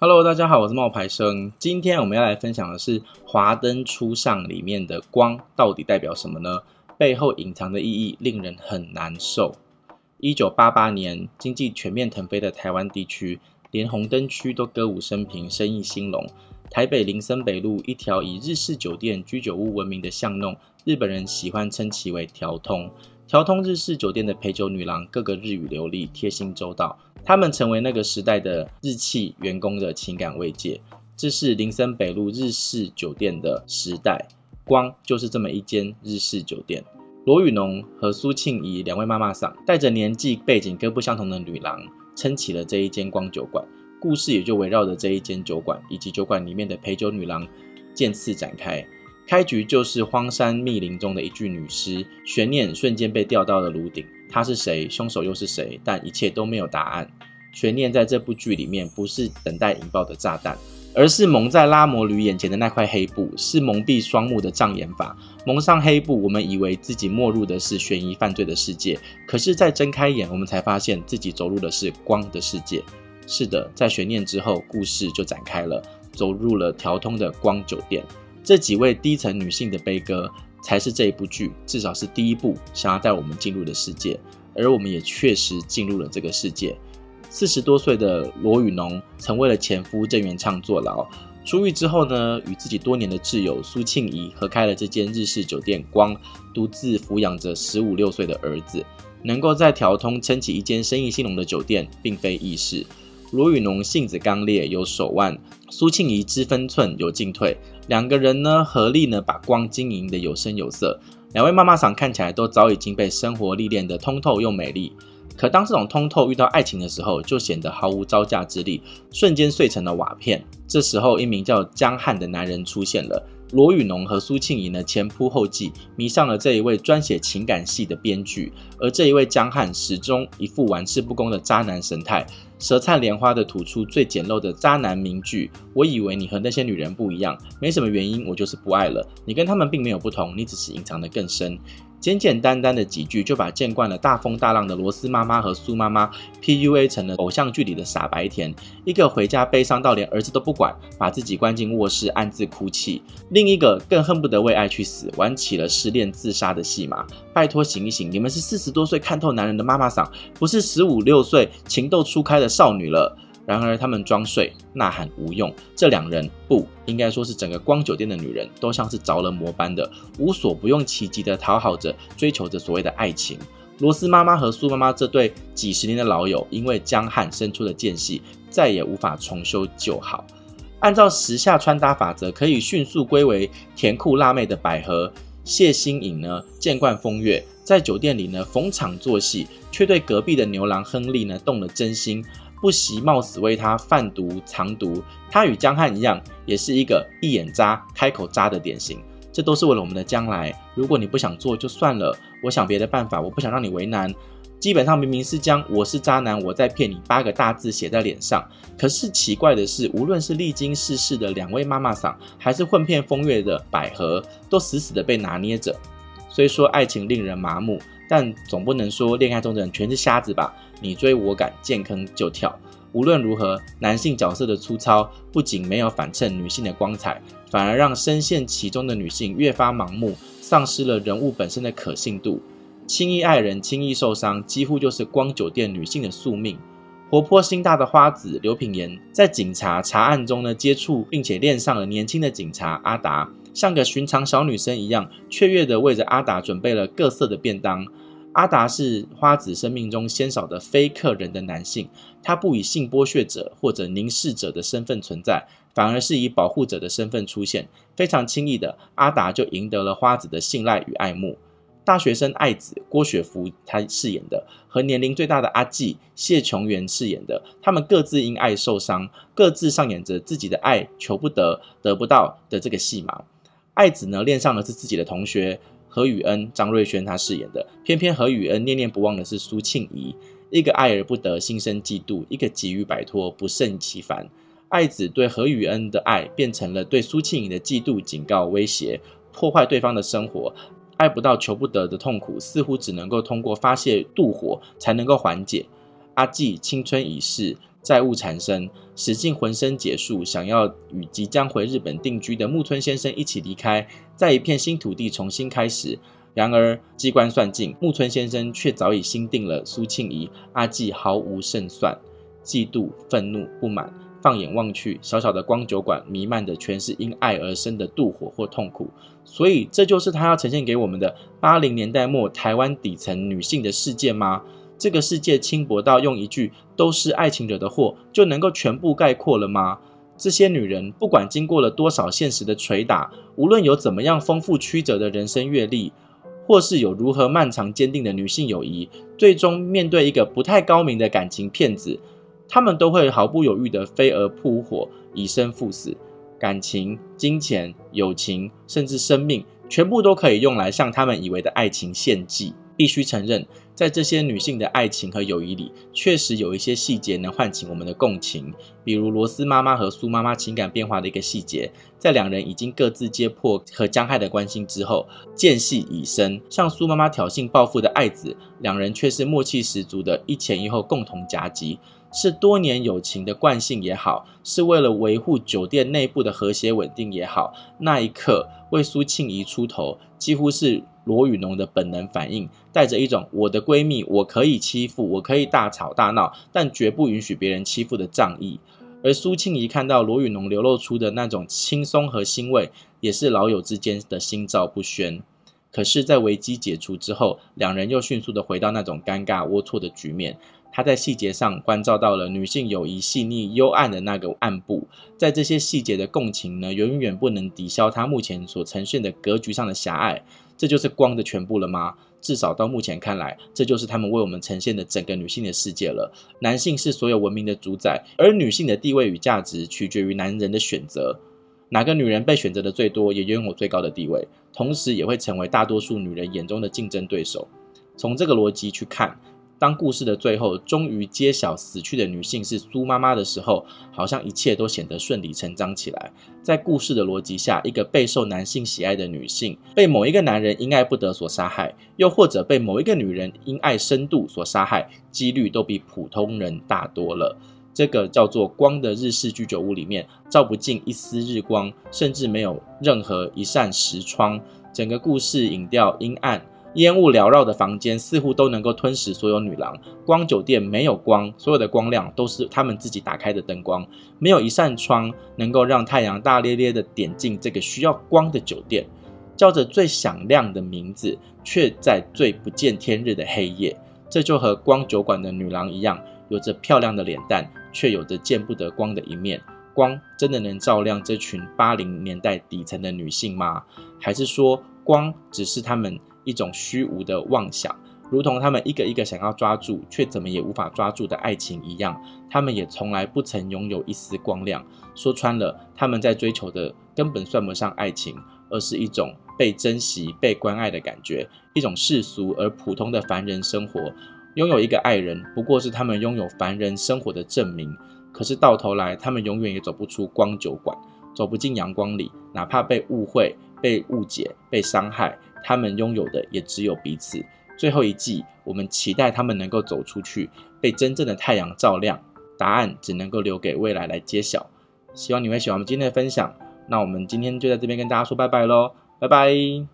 Hello，大家好，我是冒牌生。今天我们要来分享的是《华灯初上》里面的光到底代表什么呢？背后隐藏的意义令人很难受。一九八八年，经济全面腾飞的台湾地区，连红灯区都歌舞升平，生意兴隆。台北林森北路一条以日式酒店、居酒屋闻名的巷弄，日本人喜欢称其为调通。调通日式酒店的陪酒女郎，个个日语流利，贴心周到。他们成为那个时代的日企员工的情感慰藉。这是林森北路日式酒店的时代，光就是这么一间日式酒店。罗雨农和苏庆仪两位妈妈桑，带着年纪背景各不相同的女郎，撑起了这一间光酒馆。故事也就围绕着这一间酒馆以及酒馆里面的陪酒女郎渐次展开。开局就是荒山密林中的一具女尸，悬念瞬间被吊到了炉顶。他是谁？凶手又是谁？但一切都没有答案。悬念在这部剧里面不是等待引爆的炸弹，而是蒙在拉摩吕眼前的那块黑布，是蒙蔽双目的障眼法。蒙上黑布，我们以为自己没入的是悬疑犯罪的世界，可是再睁开眼，我们才发现自己走入的是光的世界。是的，在悬念之后，故事就展开了，走入了条通的光酒店。这几位低层女性的悲歌，才是这一部剧至少是第一部想要带我们进入的世界，而我们也确实进入了这个世界。四十多岁的罗雨侬曾为了前夫郑元畅坐牢，出狱之后呢，与自己多年的挚友苏庆仪合开了这间日式酒店光，独自抚养着十五六岁的儿子，能够在条通撑起一间生意兴隆的酒店，并非易事。罗雨侬性子刚烈，有手腕；苏庆仪知分寸，有进退。两个人呢，合力呢，把光经营的有声有色。两位妈妈桑看起来都早已经被生活历练的通透又美丽。可当这种通透遇到爱情的时候，就显得毫无招架之力，瞬间碎成了瓦片。这时候，一名叫江汉的男人出现了。罗宇农和苏庆仪呢，前仆后继迷上了这一位专写情感戏的编剧，而这一位江汉始终一副玩世不恭的渣男神态，舌灿莲花的吐出最简陋的渣男名句：“我以为你和那些女人不一样，没什么原因，我就是不爱了。你跟他们并没有不同，你只是隐藏的更深。”简简单单的几句就把见惯了大风大浪的罗斯妈妈和苏妈妈 PUA 成了偶像剧里的傻白甜，一个回家悲伤到连儿子都不管，把自己关进卧室暗自哭泣；另一个更恨不得为爱去死，玩起了失恋自杀的戏码。拜托醒一醒，你们是四十多岁看透男人的妈妈桑，不是十五六岁情窦初开的少女了。然而，他们装睡，呐喊无用。这两人不应该说是整个光酒店的女人，都像是着了魔般的，无所不用其极的讨好着、追求着所谓的爱情。罗斯妈妈和苏妈妈这对几十年的老友，因为江汉生出的间隙，再也无法重修旧好。按照时下穿搭法则，可以迅速归为甜酷辣妹的百合谢欣颖呢，见惯风月，在酒店里呢逢场作戏，却对隔壁的牛郎亨利呢动了真心。不惜冒死为他贩毒藏毒，他与江汉一样，也是一个一眼渣、开口渣的典型。这都是为了我们的将来。如果你不想做就算了，我想别的办法。我不想让你为难。基本上明明是将“我是渣男，我在骗你”八个大字写在脸上。可是奇怪的是，无论是历经世事的两位妈妈桑，还是混片风月的百合，都死死的被拿捏着。虽说爱情令人麻木。但总不能说恋爱中的人全是瞎子吧？你追我赶，见坑就跳。无论如何，男性角色的粗糙不仅没有反衬女性的光彩，反而让深陷其中的女性越发盲目，丧失了人物本身的可信度。轻易爱人，轻易受伤，几乎就是光酒店女性的宿命。活泼心大的花子刘品言，在警察查案中呢，接触并且恋上了年轻的警察阿达。像个寻常小女生一样，雀跃的为着阿达准备了各色的便当。阿达是花子生命中鲜少的非客人的男性，他不以性剥削者或者凝视者的身份存在，反而是以保护者的身份出现。非常轻易的，阿达就赢得了花子的信赖与爱慕。大学生爱子郭雪芙他饰演的，和年龄最大的阿纪谢琼媛饰演的，他们各自因爱受伤，各自上演着自己的爱求不得、得不到的这个戏码。爱子呢，恋上的是自己的同学何宇恩，张瑞轩他饰演的。偏偏何宇恩念念不忘的是苏庆仪，一个爱而不得，心生嫉妒；一个急于摆脱，不胜其烦。爱子对何宇恩的爱变成了对苏庆仪的嫉妒、警告、威胁，破坏对方的生活。爱不到、求不得的痛苦，似乎只能够通过发泄妒火才能够缓解。阿纪青春已逝，债务缠身，使尽浑身解数，想要与即将回日本定居的木村先生一起离开，在一片新土地重新开始。然而机关算尽，木村先生却早已心定了苏庆仪，阿纪毫无胜算。嫉妒、愤怒、不满，放眼望去，小小的光酒馆弥漫的全是因爱而生的妒火或痛苦。所以，这就是他要呈现给我们的八零年代末台湾底层女性的世界吗？这个世界轻薄到用一句“都是爱情惹的祸”就能够全部概括了吗？这些女人不管经过了多少现实的捶打，无论有怎么样丰富曲折的人生阅历，或是有如何漫长坚定的女性友谊，最终面对一个不太高明的感情骗子。他们都会毫不犹豫地飞蛾扑火，以身赴死。感情、金钱、友情，甚至生命，全部都可以用来向他们以为的爱情献祭。必须承认，在这些女性的爱情和友谊里，确实有一些细节能唤起我们的共情。比如罗斯妈妈和苏妈妈情感变化的一个细节，在两人已经各自揭破和江害的关心之后，间隙已深，向苏妈妈挑衅报复的爱子，两人却是默契十足的，一前一后共同夹击。是多年友情的惯性也好，是为了维护酒店内部的和谐稳定也好，那一刻为苏庆仪出头，几乎是罗宇农的本能反应，带着一种我的闺蜜我可以欺负，我可以大吵大闹，但绝不允许别人欺负的仗义。而苏庆仪看到罗宇农流露出的那种轻松和欣慰，也是老友之间的心照不宣。可是，在危机解除之后，两人又迅速的回到那种尴尬龌龊的局面。他在细节上关照到了女性友谊细腻幽暗的那个暗部，在这些细节的共情呢，远远不能抵消他目前所呈现的格局上的狭隘。这就是光的全部了吗？至少到目前看来，这就是他们为我们呈现的整个女性的世界了。男性是所有文明的主宰，而女性的地位与价值取决于男人的选择。哪个女人被选择的最多，也拥有最高的地位，同时也会成为大多数女人眼中的竞争对手。从这个逻辑去看。当故事的最后终于揭晓死去的女性是苏妈妈的时候，好像一切都显得顺理成章起来。在故事的逻辑下，一个备受男性喜爱的女性被某一个男人因爱不得所杀害，又或者被某一个女人因爱深度所杀害，几率都比普通人大多了。这个叫做光的日式居酒屋里面，照不进一丝日光，甚至没有任何一扇实窗，整个故事影调阴暗。烟雾缭绕的房间似乎都能够吞噬所有女郎。光酒店没有光，所有的光亮都是他们自己打开的灯光。没有一扇窗能够让太阳大咧咧地点进这个需要光的酒店。叫着最响亮的名字，却在最不见天日的黑夜。这就和光酒馆的女郎一样，有着漂亮的脸蛋，却有着见不得光的一面。光真的能照亮这群八零年代底层的女性吗？还是说光只是他们？一种虚无的妄想，如同他们一个一个想要抓住却怎么也无法抓住的爱情一样，他们也从来不曾拥有一丝光亮。说穿了，他们在追求的根本算不上爱情，而是一种被珍惜、被关爱的感觉，一种世俗而普通的凡人生活。拥有一个爱人，不过是他们拥有凡人生活的证明。可是到头来，他们永远也走不出光酒馆，走不进阳光里，哪怕被误会、被误解、被伤害。他们拥有的也只有彼此。最后一季，我们期待他们能够走出去，被真正的太阳照亮。答案只能够留给未来来揭晓。希望你会喜欢我们今天的分享。那我们今天就在这边跟大家说拜拜喽，拜拜。